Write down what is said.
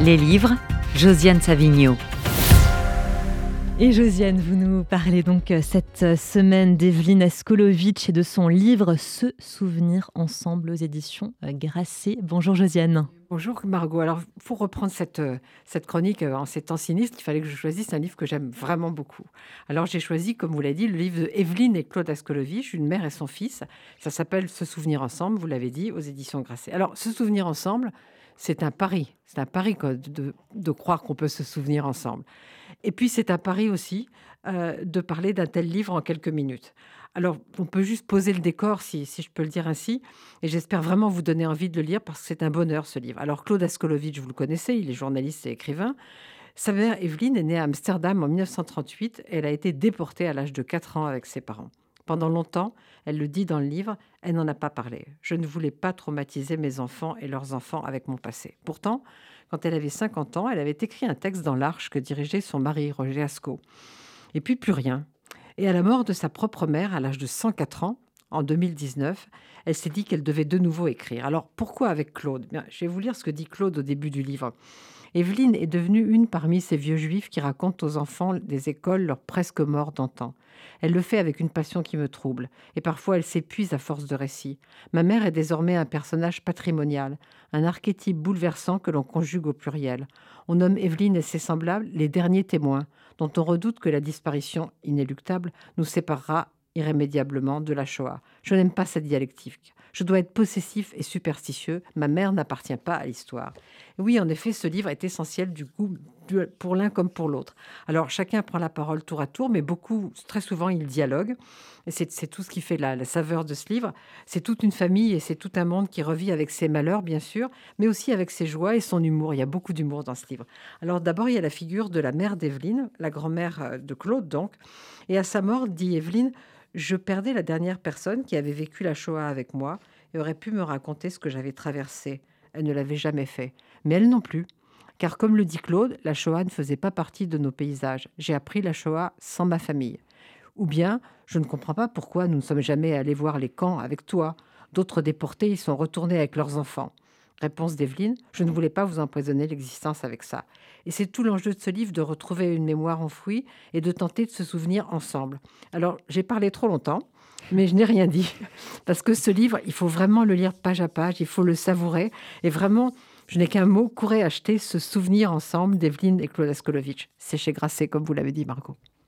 Les livres, Josiane Savigno. Et Josiane, vous nous parlez donc euh, cette euh, semaine d'Evelyne Askolovitch et de son livre Se souvenir ensemble aux éditions euh, Grasset. Bonjour Josiane. Bonjour Margot. Alors, pour reprendre cette, cette chronique en ces temps sinistres, il fallait que je choisisse un livre que j'aime vraiment beaucoup. Alors, j'ai choisi, comme vous l'avez dit, le livre de Evelyne et Claude Askolovitch, Une mère et son fils. Ça s'appelle Se souvenir ensemble, vous l'avez dit, aux éditions Grasset. Alors, Se souvenir ensemble, c'est un pari. C'est un pari de, de croire qu'on peut se souvenir ensemble. Et puis, c'est un pari aussi euh, de parler d'un tel livre en quelques minutes. Alors, on peut juste poser le décor, si, je peux le dire ainsi, et j'espère vraiment vous donner envie de le lire parce que c'est un bonheur, ce livre. Alors, Claude Askolovitch, vous le connaissez, il est journaliste et écrivain. Sa mère, Evelyne, est née à Amsterdam en 1938. Elle a été déportée à l'âge de 4 ans avec ses parents. Pendant longtemps, elle le dit dans le livre, elle n'en a pas parlé. Je ne voulais pas traumatiser mes enfants et leurs enfants avec mon passé. Pourtant, quand elle avait 50 ans, elle avait écrit un texte dans l'Arche que dirigeait son mari, Roger Ascot. Et puis plus rien. Et à la mort de sa propre mère, à l'âge de 104 ans, en 2019, elle s'est dit qu'elle devait de nouveau écrire. Alors pourquoi avec Claude? Bien, Je vais vous lire ce que dit Claude au début du livre. Evelyne est devenue une parmi ces vieux juifs qui racontent aux enfants des écoles leur presque mort d'antan. Elle le fait avec une passion qui me trouble, et parfois elle s'épuise à force de récits. Ma mère est désormais un personnage patrimonial, un archétype bouleversant que l'on conjugue au pluriel. On nomme Evelyne et ses semblables les derniers témoins, dont on redoute que la disparition inéluctable nous séparera irrémédiablement de la Shoah. Je n'aime pas cette dialectique. Je dois être possessif et superstitieux. Ma mère n'appartient pas à l'histoire. Oui, en effet, ce livre est essentiel du coup pour l'un comme pour l'autre. Alors chacun prend la parole tour à tour, mais beaucoup, très souvent, ils dialoguent. Et c'est tout ce qui fait la, la saveur de ce livre. C'est toute une famille et c'est tout un monde qui revit avec ses malheurs, bien sûr, mais aussi avec ses joies et son humour. Il y a beaucoup d'humour dans ce livre. Alors d'abord, il y a la figure de la mère d'Evelyne, la grand-mère euh, de Claude, donc. Et à sa mort, dit Evelyne, je perdais la dernière personne qui avait vécu la Shoah avec moi et aurait pu me raconter ce que j'avais traversé. Elle ne l'avait jamais fait, mais elle non plus. Car comme le dit Claude, la Shoah ne faisait pas partie de nos paysages. J'ai appris la Shoah sans ma famille. Ou bien, je ne comprends pas pourquoi nous ne sommes jamais allés voir les camps avec toi. D'autres déportés y sont retournés avec leurs enfants. Réponse d'Evelyne, je ne voulais pas vous empoisonner l'existence avec ça. Et c'est tout l'enjeu de ce livre, de retrouver une mémoire enfouie et de tenter de se souvenir ensemble. Alors, j'ai parlé trop longtemps, mais je n'ai rien dit. Parce que ce livre, il faut vraiment le lire page à page, il faut le savourer. Et vraiment, je n'ai qu'un mot, courez acheter ce souvenir ensemble d'Evelyne et Claude Askolovitch. C'est chez Grasset, comme vous l'avez dit, Margot.